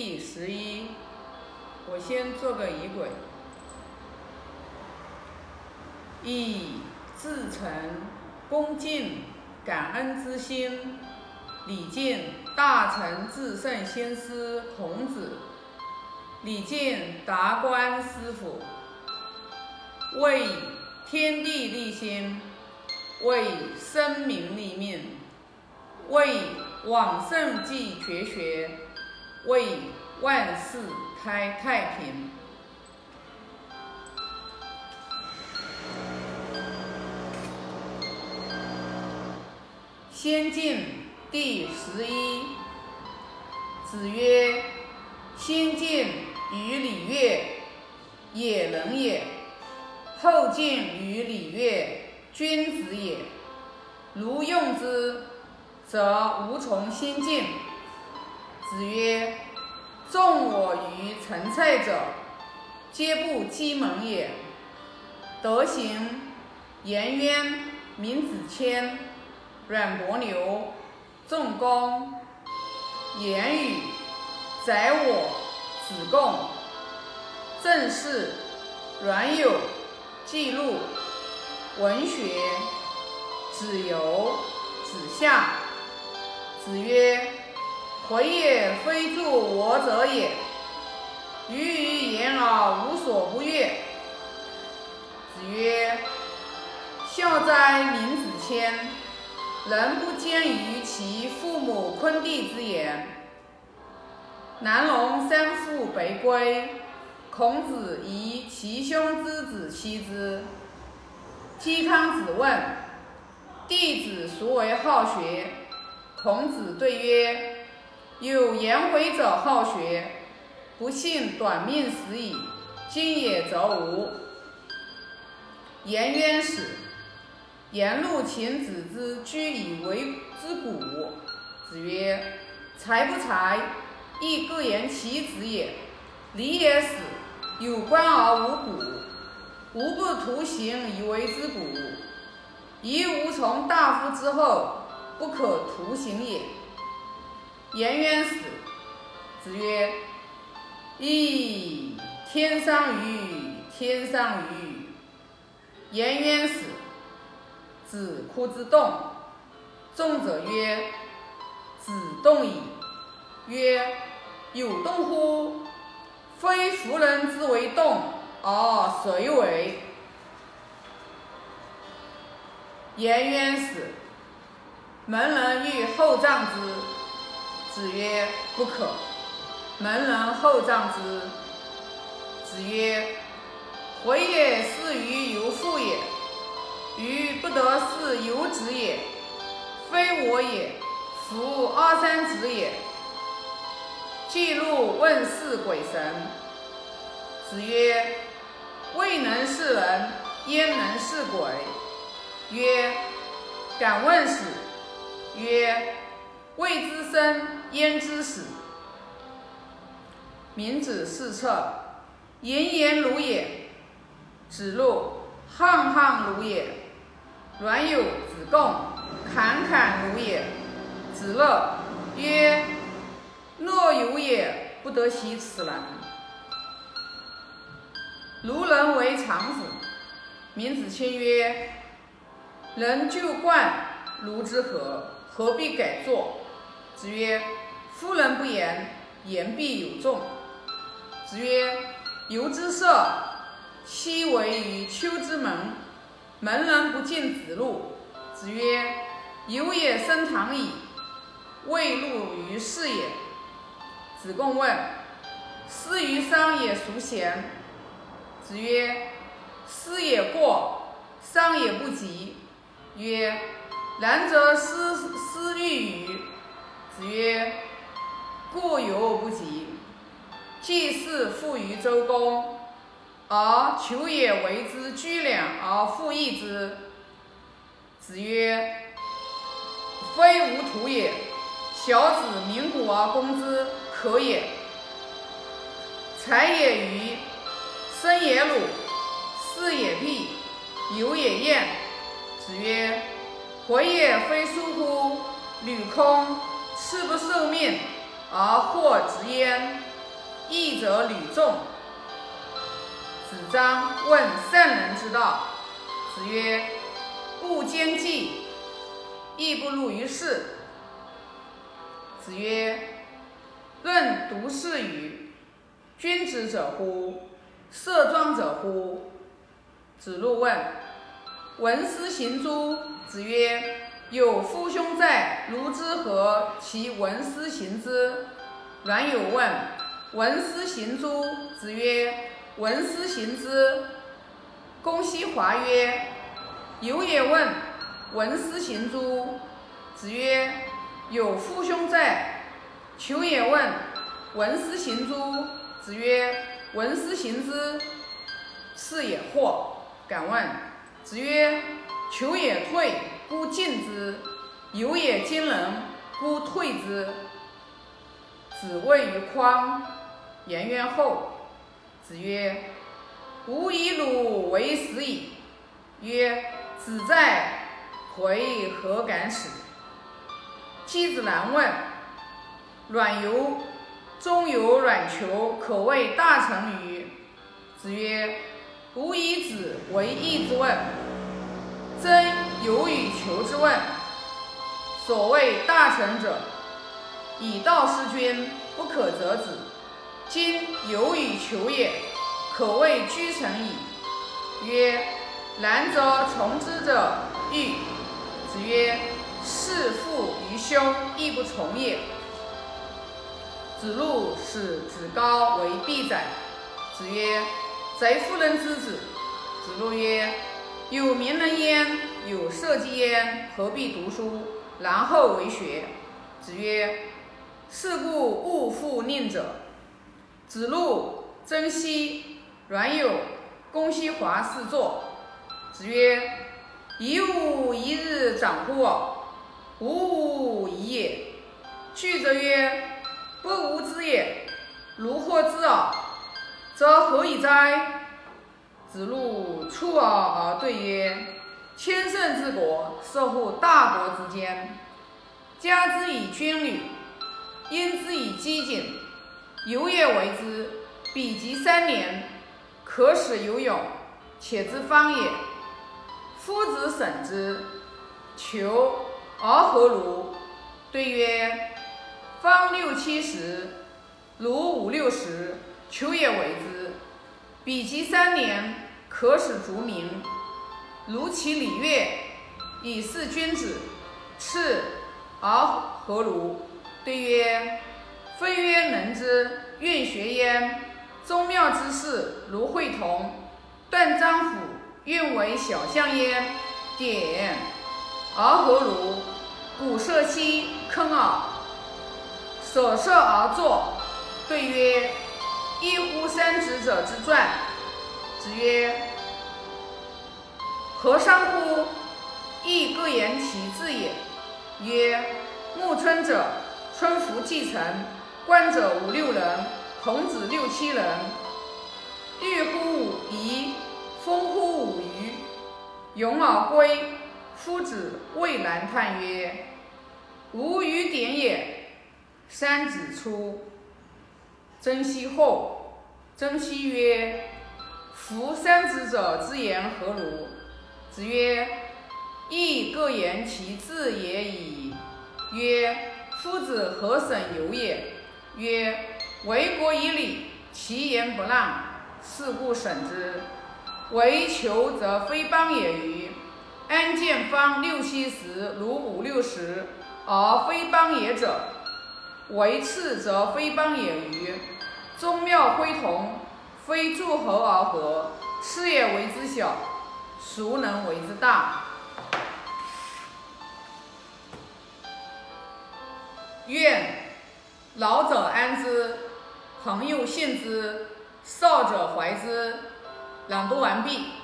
第十一，我先做个仪轨。以至诚、恭敬、感恩之心，礼敬大成至圣先师孔子，礼敬达观师傅，为天地立心，为生民立命，为往圣继绝学，为万世开太平。先进第十一。子曰：“先进于礼乐，也能也；后进于礼乐，君子也。如用之，则无从先进。”子曰：“众我于陈蔡者，皆不积门也。德行，颜渊、闵子骞。”阮伯牛、仲弓、言语、宰我、子贡、正事、阮有、记录、文学、子游、子夏。子曰：“回也非助我者也，余于言而无所不悦。”子曰：“孝哉，闵子骞！”人不坚于其父母昆弟之言。南龙三父北归，孔子疑其兄之子妻之。嵇康子问弟子孰为好学？孔子对曰：有颜回者好学，不幸短命死矣。今也则无。颜渊死。颜路请子之居以为之古。子曰：“才不才，亦各言其子也。礼也死，有官而无古，无不徒形以为之古。宜无从大夫之后，不可徒形也。”颜渊死。子曰：“噫！天上于天上于！”颜渊死。子哭之动，众者曰：“子动矣。”曰：“有动乎？非夫人之为动，而谁为？”颜渊死，门人欲厚葬之。子曰：“不可。”门人厚葬之。子曰：“回也是于由父也。”于不得是有子也，非我也，夫阿三子也。记录问世鬼神。子曰：未能是人，焉能是鬼？曰：敢问死。曰：未知生，焉知死？明子四策，言言如也。子路，沆沆如也。阮有子贡，侃侃如也。子乐曰：“若有也，不得其此然。”如人为常子。闵子骞曰：“人就冠如之何？何必改作？”子曰：“夫人不言，言必有众。”子曰：“由之色，昔为于丘之门。”门人不敬子路。子曰：“有也生堂矣，未入于室也。”子贡问：“师于商也孰贤？”子曰：“师也过，商也不及。”曰：“然则师师欲与？”子曰：“过犹不及。”季氏附于周公。而求也为之居两而复义之。子曰：“非吾徒也。小子鸣鼓而攻之，可也。才也愚，生也鲁，事也辟，有也厌。”子曰：“回也非疏乎？履空，次不受命而获直焉。”义者履众。子张问圣人之道，子曰：不兼济，亦不入于世。子曰：论读是与，君子者乎？色庄者乎？子路问：闻斯行诸？子曰：有夫兄在，如之何其闻斯行之？阮有问：闻斯行诸？子曰：闻斯行之。公西华曰：有也问：闻斯行诸？子曰：有夫兄在。求也问：闻斯行诸？子曰：闻斯行之。是也惑，敢问。子曰：求也退。故进之，有也惊人，故退之。子谓于匡，颜渊后。子曰：吾以汝为死矣。曰：子在，回何敢使？箕子难问：阮由中有阮求，可谓大成于？子曰：吾以子为义之问。曾有以求之问。所谓大成者，以道事君，不可则止。今有以求也，可谓居成矣。曰：然则从之者欲。子曰：事父于兄，亦不从也。子路使子高为必宰。子曰：贼夫人之子。子路曰。有名人焉，有社稷焉，何必读书，然后为学？子曰：是故勿复佞者。子路、曾皙、阮有、公西华四座。子曰：一物一日长乎尔？吾吾已也。去则曰：不吾知也。如获之耳，则何以哉？子路出尔而对曰：“千乘之国，受乎大国之间，加之以军旅，因之以饥馑，有也为之。比及三年，可使有勇，且之方也。夫子审之，求而何如？对曰：方六七十，如五六十，求也为之。”比及三年，可使逐名，如其礼乐，以示君子。次而何如？对曰：非曰能之，愿学焉。宗庙之事，如会同、断章府，愿为小象焉。典而何如？鼓瑟兮，坑耳。舍射而坐。对曰。一乎三子者之传。子曰：何伤乎？亦各言其志也。曰：暮春者，春服既成，观者五六人，童子六七人。欲乎五夷，风乎五余，咏而归。夫子未然叹曰：吾与点也。三子出。曾皙后，曾皙曰：“夫三子者之言何如？”子曰：“亦各言其志也已。”曰：“夫子何审由也？”曰：“为国以礼，其言不让，是故审之。为求则非邦也与？安见方六七十，如五六十，而非邦也者？”为次则非邦也与？宗庙恢同，非诸侯而合，是也为之小，孰能为之大？愿老者安之，朋友信之，少者怀之。朗读完毕。